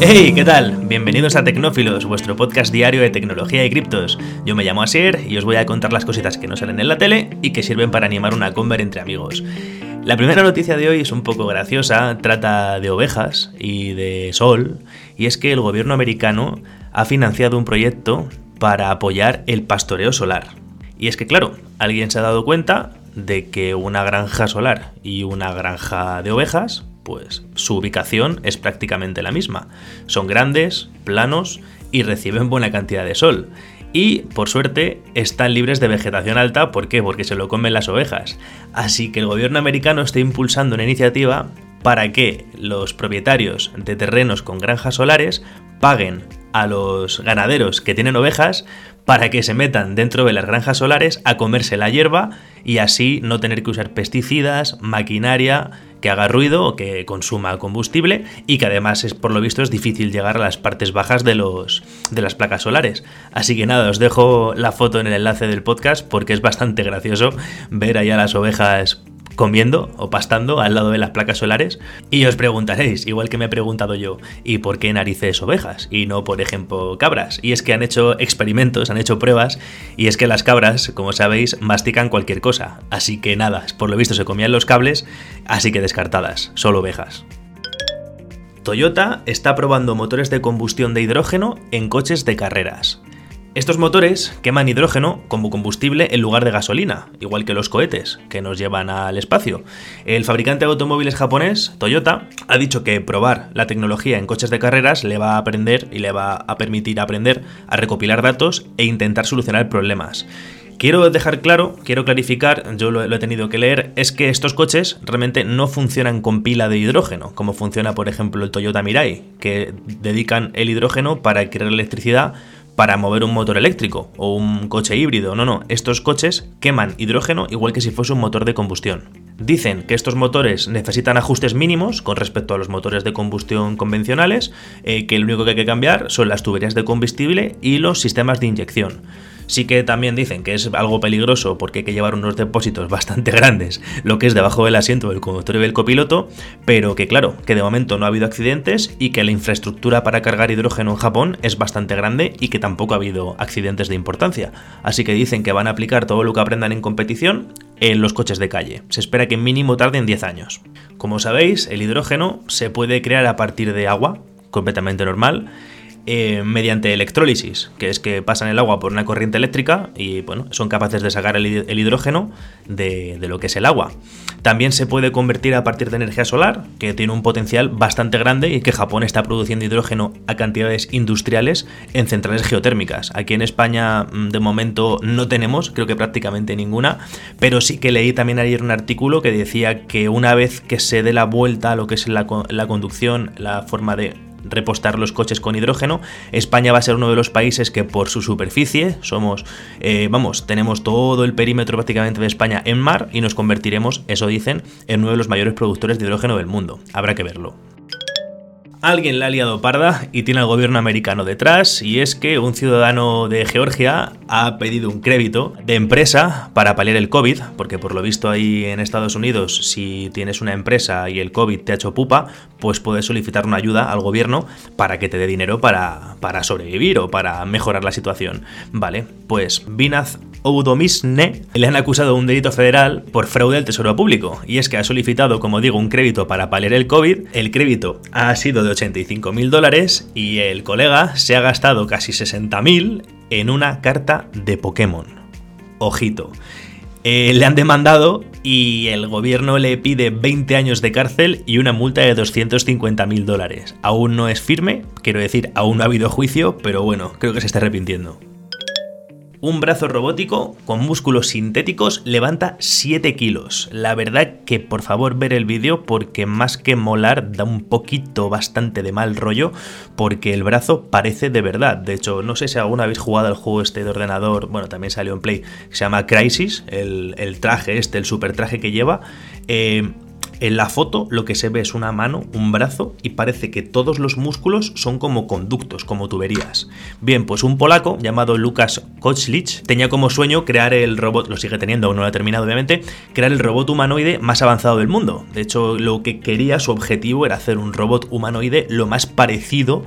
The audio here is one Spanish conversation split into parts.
Hey, ¿qué tal? Bienvenidos a Tecnófilos, vuestro podcast diario de tecnología y criptos. Yo me llamo Asier y os voy a contar las cositas que no salen en la tele y que sirven para animar una conver entre amigos. La primera noticia de hoy es un poco graciosa, trata de ovejas y de sol, y es que el gobierno americano ha financiado un proyecto para apoyar el pastoreo solar. Y es que, claro, alguien se ha dado cuenta de que una granja solar y una granja de ovejas, pues su ubicación es prácticamente la misma. Son grandes, planos y reciben buena cantidad de sol. Y, por suerte, están libres de vegetación alta. ¿Por qué? Porque se lo comen las ovejas. Así que el gobierno americano está impulsando una iniciativa para que los propietarios de terrenos con granjas solares paguen a los ganaderos que tienen ovejas para que se metan dentro de las granjas solares a comerse la hierba y así no tener que usar pesticidas, maquinaria que haga ruido o que consuma combustible y que además es por lo visto es difícil llegar a las partes bajas de los de las placas solares. Así que nada, os dejo la foto en el enlace del podcast porque es bastante gracioso ver allá las ovejas comiendo o pastando al lado de las placas solares. Y os preguntaréis, igual que me he preguntado yo, ¿y por qué narices ovejas? Y no, por ejemplo, cabras. Y es que han hecho experimentos, han hecho pruebas, y es que las cabras, como sabéis, mastican cualquier cosa. Así que nada, por lo visto se comían los cables, así que descartadas, solo ovejas. Toyota está probando motores de combustión de hidrógeno en coches de carreras. Estos motores queman hidrógeno como combustible en lugar de gasolina, igual que los cohetes que nos llevan al espacio. El fabricante de automóviles japonés, Toyota, ha dicho que probar la tecnología en coches de carreras le va a aprender y le va a permitir aprender a recopilar datos e intentar solucionar problemas. Quiero dejar claro, quiero clarificar, yo lo, he tenido que leer, es que estos coches realmente no funcionan con pila de hidrógeno, como funciona por ejemplo el Toyota Mirai, que dedican el hidrógeno para crear electricidad para mover un motor eléctrico o un coche híbrido. No, no, estos coches queman hidrógeno igual que si fuese un motor de combustión. Dicen que estos motores necesitan ajustes mínimos con respecto a los motores de combustión convencionales, eh, que lo único que hay que cambiar son las tuberías de combustible y los sistemas de inyección. Sí que también dicen que es algo peligroso porque hay que llevar unos depósitos bastante grandes, lo que es debajo del asiento del conductor y del copiloto, pero que claro, que de momento no ha habido accidentes y que la infraestructura para cargar hidrógeno en Japón es bastante grande y que tampoco ha habido accidentes de importancia. Así que dicen que van a aplicar todo lo que aprendan en competición en los coches de calle. Se espera que mínimo tarden 10 años. Como sabéis, el hidrógeno se puede crear a partir de agua, completamente normal, eh, mediante electrólisis, que es que pasan el agua por una corriente eléctrica y bueno, son capaces de sacar el, hidrógeno de, lo que es el agua. También se puede convertir a partir de energía solar, que tiene un potencial bastante grande y que Japón está produciendo hidrógeno a cantidades industriales en centrales geotérmicas. Aquí en España mm, de momento no tenemos, creo que prácticamente ninguna, pero sí que leí también ayer un artículo que decía que una vez que se dé la vuelta a lo que es la conducción, la forma de repostar los coches con hidrógeno. España va a ser uno de los países que por su superficie somos, eh, vamos, tenemos todo el perímetro prácticamente de España en mar y nos convertiremos, eso dicen, en uno de los mayores productores de hidrógeno del mundo. Habrá que verlo. Alguien la ha liado parda y tiene al gobierno americano detrás, y es que un ciudadano de Georgia ha pedido un crédito de empresa para paliar el COVID, porque por lo visto ahí en Estados Unidos, si tienes una empresa y el COVID te ha hecho pupa, pues puedes solicitar una ayuda al gobierno para que te dé dinero para, para sobrevivir o para mejorar la situación. Vale, pues Binaz Oudomisne le han acusado de un delito federal por fraude al Tesoro Público, y es que ha solicitado, como digo, un crédito para paliar el COVID, el crédito ha sido de 85 mil dólares y el colega se ha gastado casi 60 mil en una carta de Pokémon. Ojito. Eh, le han demandado y el gobierno le pide 20 años de cárcel y una multa de 250 mil dólares. Aún no es firme, quiero decir, aún no ha habido juicio, pero bueno, creo que se está arrepintiendo. Un brazo robótico con músculos sintéticos levanta 7 kilos. La verdad que por favor ver el vídeo porque más que molar da un poquito bastante de mal rollo porque el brazo parece de verdad. De hecho, no sé si alguna vez jugado al juego este de ordenador, bueno, también salió en Play, se llama Crisis, el, traje este, el super traje que lleva. Eh, En la foto lo que se ve es una mano, un brazo y parece que todos los músculos son como conductos, como tuberías. Bien, pues un polaco llamado Lukas Kochlich tenía como sueño crear el robot, lo sigue teniendo, aún no lo ha terminado obviamente, crear el robot humanoide más avanzado del mundo. De hecho, lo que quería, su objetivo era hacer un robot humanoide lo más parecido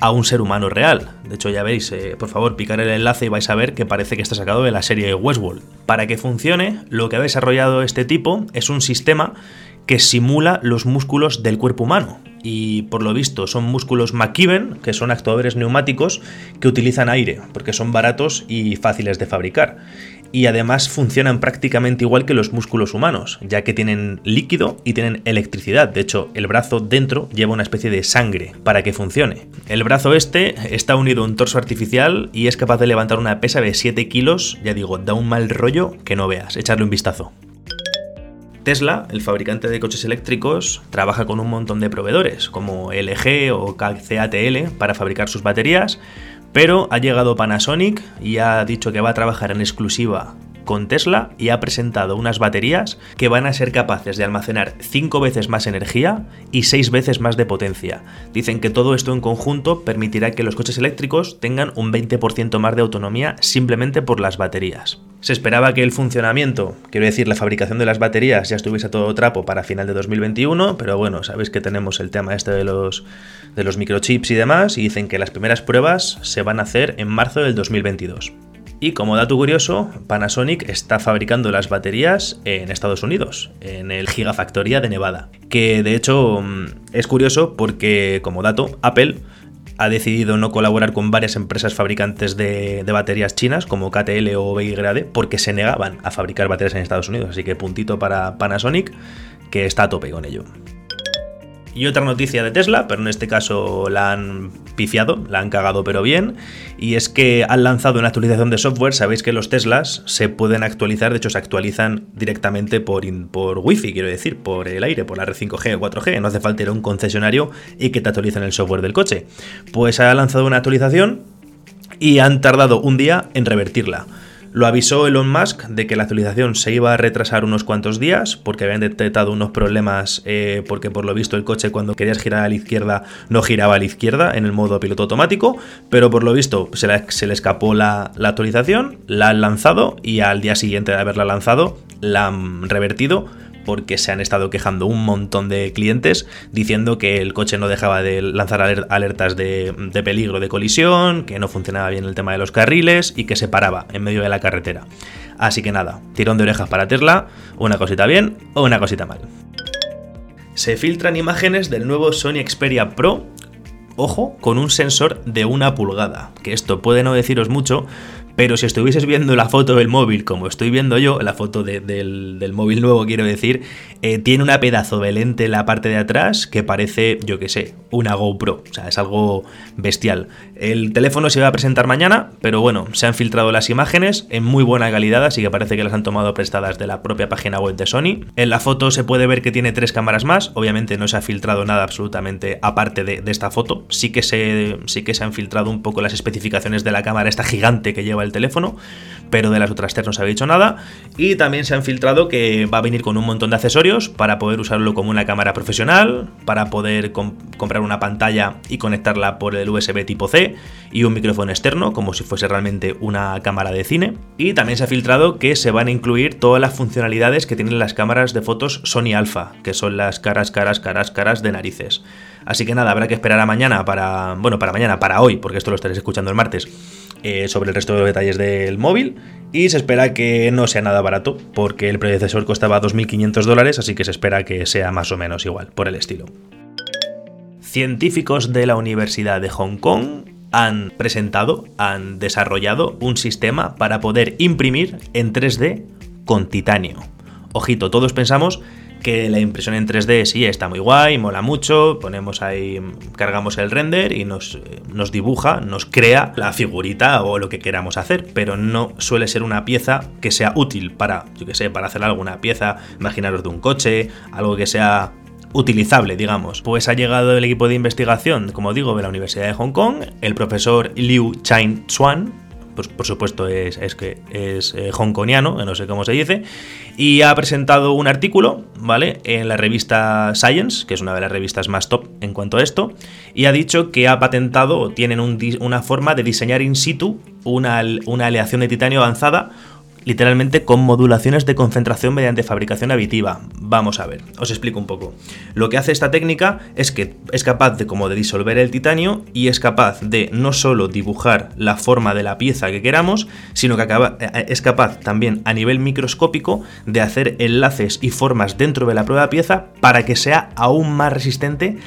a un ser humano real. De hecho, ya veis, eh, por favor, picar el enlace y vais a ver que parece que está sacado de la serie Westworld. Para que funcione, lo que ha desarrollado este tipo es un sistema que simula los músculos del cuerpo humano. Y por lo visto son músculos McKibben, que son actuadores neumáticos que utilizan aire, porque son baratos y fáciles de fabricar. Y además funcionan prácticamente igual que los músculos humanos, ya que tienen líquido y tienen electricidad. De hecho, el brazo dentro lleva una especie de sangre para que funcione. El brazo este está unido a un torso artificial y es capaz de levantar una pesa de 7 kilos. Ya digo, da un mal rollo que no veas. Echarle un vistazo. Tesla, el fabricante de coches eléctricos, trabaja con un montón de proveedores, como LG o CATL, para fabricar sus baterías, pero ha llegado Panasonic y ha dicho que va a trabajar en exclusiva con Tesla y ha presentado unas baterías que van a ser capaces de almacenar 5 veces más energía y 6 veces más de potencia. Dicen que todo esto en conjunto permitirá que los coches eléctricos tengan un 20% más de autonomía simplemente por las baterías. Se esperaba que el funcionamiento, quiero decir, la fabricación de las baterías ya estuviese a todo trapo para final de 2021, pero bueno, sabéis que tenemos el tema este de los, de los microchips y demás, y dicen que las primeras pruebas se van a hacer en marzo del 2022. Y como dato curioso, Panasonic está fabricando las baterías en Estados Unidos, en el Gigafactoría de Nevada. Que de hecho mm, es curioso porque, como dato, Apple ha decidido no colaborar con varias empresas fabricantes de, baterías chinas como KTL o BYD porque se negaban a fabricar baterías en Estados Unidos. Así que puntito para Panasonic que está a tope con ello. Y otra noticia de Tesla, pero en este caso la han pifiado, la han cagado pero bien, y es que han lanzado una actualización de software, sabéis que los Teslas se pueden actualizar, de hecho se actualizan directamente por, por Wi-Fi, quiero decir, por el aire, por la red 5G o 4G, no hace falta ir a un concesionario y que te actualicen el software del coche. Pues ha lanzado una actualización y han tardado un día en revertirla. Lo avisó Elon Musk de que la actualización se iba a retrasar unos cuantos días porque habían detectado unos problemas eh, porque por lo visto el coche cuando querías girar a la izquierda no giraba a la izquierda en el modo piloto automático, pero por lo visto se, le escapó la, la actualización, la han lanzado y al día siguiente de haberla lanzado la han revertido porque se han estado quejando un montón de clientes diciendo que el coche no dejaba de lanzar alertas de, peligro de colisión, que no funcionaba bien el tema de los carriles y que se paraba en medio de la carretera. Así que nada, tirón de orejas para Tesla, una cosita bien o una cosita mal. Se filtran imágenes del nuevo Sony Xperia Pro ojo, con un sensor de una pulgada. Que esto puede no deciros mucho, pero si estuvieses viendo la foto del móvil, como estoy viendo yo, la foto del, móvil nuevo, quiero decir, eh, tiene una pedazo de lente en la parte de atrás que parece, yo qué sé, una GoPro. O sea, es algo bestial. El teléfono se va a presentar mañana, pero bueno, se han filtrado las imágenes en muy buena calidad, así que parece que las han tomado prestadas de la propia página web de Sony. En la foto se puede ver que tiene tres cámaras más. Obviamente no se ha filtrado nada absolutamente aparte de, de esta foto. Sí que, se, sí que se han filtrado un poco las especificaciones de la cámara, esta gigante que lleva el teléfono, pero de las otras tres no se ha dicho nada. Y también se han filtrado que va a venir con un montón de accesorios para poder usarlo como una cámara profesional, para poder comprar una pantalla y conectarla por el USB tipo C y un micrófono externo, como si fuese realmente una cámara de cine. Y también se ha filtrado que se van a incluir todas las funcionalidades que tienen las cámaras de fotos Sony Alpha, que son las caras, caras, caras, caras de narices. Así que nada, habrá que esperar a mañana para. Bueno, para mañana, para hoy, porque esto lo estaréis escuchando el martes eh, sobre el resto de los detalles del móvil y se espera que no sea nada barato porque el predecesor costaba 2.500 dólares, así que se espera que sea más o menos igual, por el estilo. Científicos de la Universidad de Hong Kong han presentado, han desarrollado un sistema para poder imprimir en 3D con titanio. Ojito, todos pensamos que la impresión en 3D sí está muy guay, mola mucho, ponemos ahí, cargamos el render y nos, nos dibuja, nos crea la figurita o lo que queramos hacer, pero no suele ser una pieza que sea útil para, yo que sé, para hacer alguna pieza, imaginaros de un coche, algo que sea utilizable, digamos. Pues ha llegado el equipo de investigación, como digo, de la Universidad de Hong Kong, el profesor Liu Chain Chuan, pues por supuesto es, es que es eh, hongkoniano, no sé cómo se dice, y ha presentado un artículo, ¿vale? En la revista Science, que es una de las revistas más top en cuanto a esto, y ha dicho que ha patentado tienen una forma de diseñar in situ una, una aleación de titanio avanzada literalmente con modulaciones de concentración mediante fabricación aditiva. Vamos a ver, os explico un poco. Lo que hace esta técnica es que es capaz de como de disolver el titanio y es capaz de no solo dibujar la forma de la pieza que queramos, sino que eh, es capaz también a nivel microscópico de hacer enlaces y formas dentro de la prueba pieza para que sea aún más resistente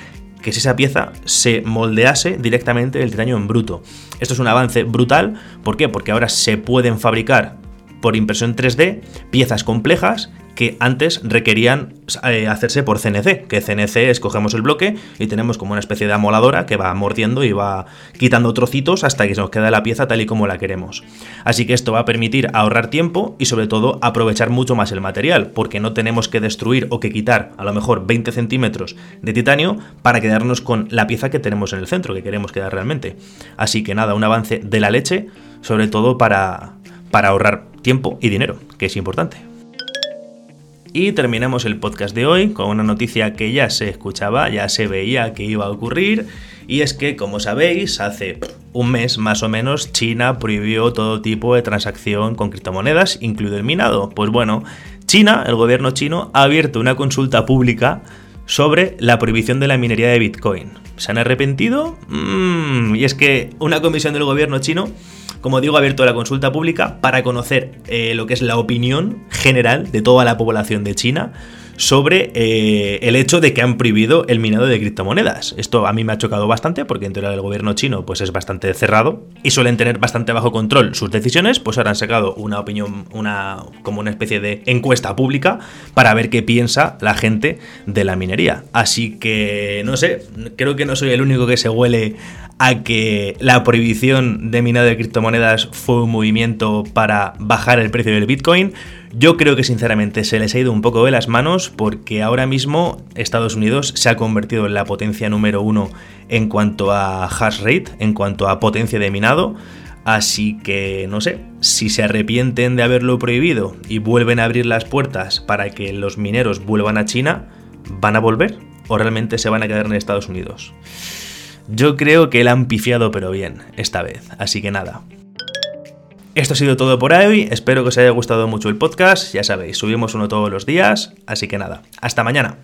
que si esa pieza se moldease directamente del titanio en bruto. Esto es un avance brutal, ¿por qué? Porque ahora se pueden fabricar por impresión 3D piezas complejas que antes requerían eh, hacerse por CNC, que CNC escogemos el bloque y tenemos como una especie de amoladora que va mordiendo y va quitando trocitos hasta que nos queda la pieza tal y como la queremos. Así que esto va a permitir ahorrar tiempo y sobre todo aprovechar mucho más el material, porque no tenemos que destruir o que quitar a lo mejor 20 centímetros de titanio para quedarnos con la pieza que tenemos en el centro, que queremos quedar realmente. Así que nada, un avance de la leche, sobre todo para, para ahorrar tiempo y dinero, que es importante. Y terminamos el podcast de hoy con una noticia que ya se escuchaba, ya se veía que iba a ocurrir, y es que, como sabéis, hace un mes más o menos China prohibió todo tipo de transacción con criptomonedas, incluido el minado. Pues bueno, China, el gobierno chino, ha abierto una consulta pública sobre la prohibición de la minería de Bitcoin. ¿Se han arrepentido? Mm, y es que una comisión del gobierno chino como digo, abierto la consulta pública para conocer eh, lo que es la opinión general de toda la población de China sobre eh, el hecho de que han prohibido el minado de criptomonedas. Esto a mí me ha chocado bastante porque en teoría el gobierno chino pues es bastante cerrado y suelen tener bastante bajo control sus decisiones, pues ahora han sacado una opinión, una como una especie de encuesta pública para ver qué piensa la gente de la minería. Así que no sé, creo que no soy el único que se huele a que la prohibición de minado de criptomonedas fue un movimiento para bajar el precio del Bitcoin. Yo creo que sinceramente se les ha ido un poco de las manos porque ahora mismo Estados Unidos se ha convertido en la potencia número uno en cuanto a hash rate, en cuanto a potencia de minado. Así que no sé, si se arrepienten de haberlo prohibido y vuelven a abrir las puertas para que los mineros vuelvan a China, ¿van a volver? ¿O realmente se van a quedar en Estados Unidos? Yo creo que la han pifiado pero bien esta vez, así que nada. Esto ha sido todo por hoy, espero que os haya gustado mucho el podcast, ya sabéis, subimos uno todos los días, así que nada, hasta mañana.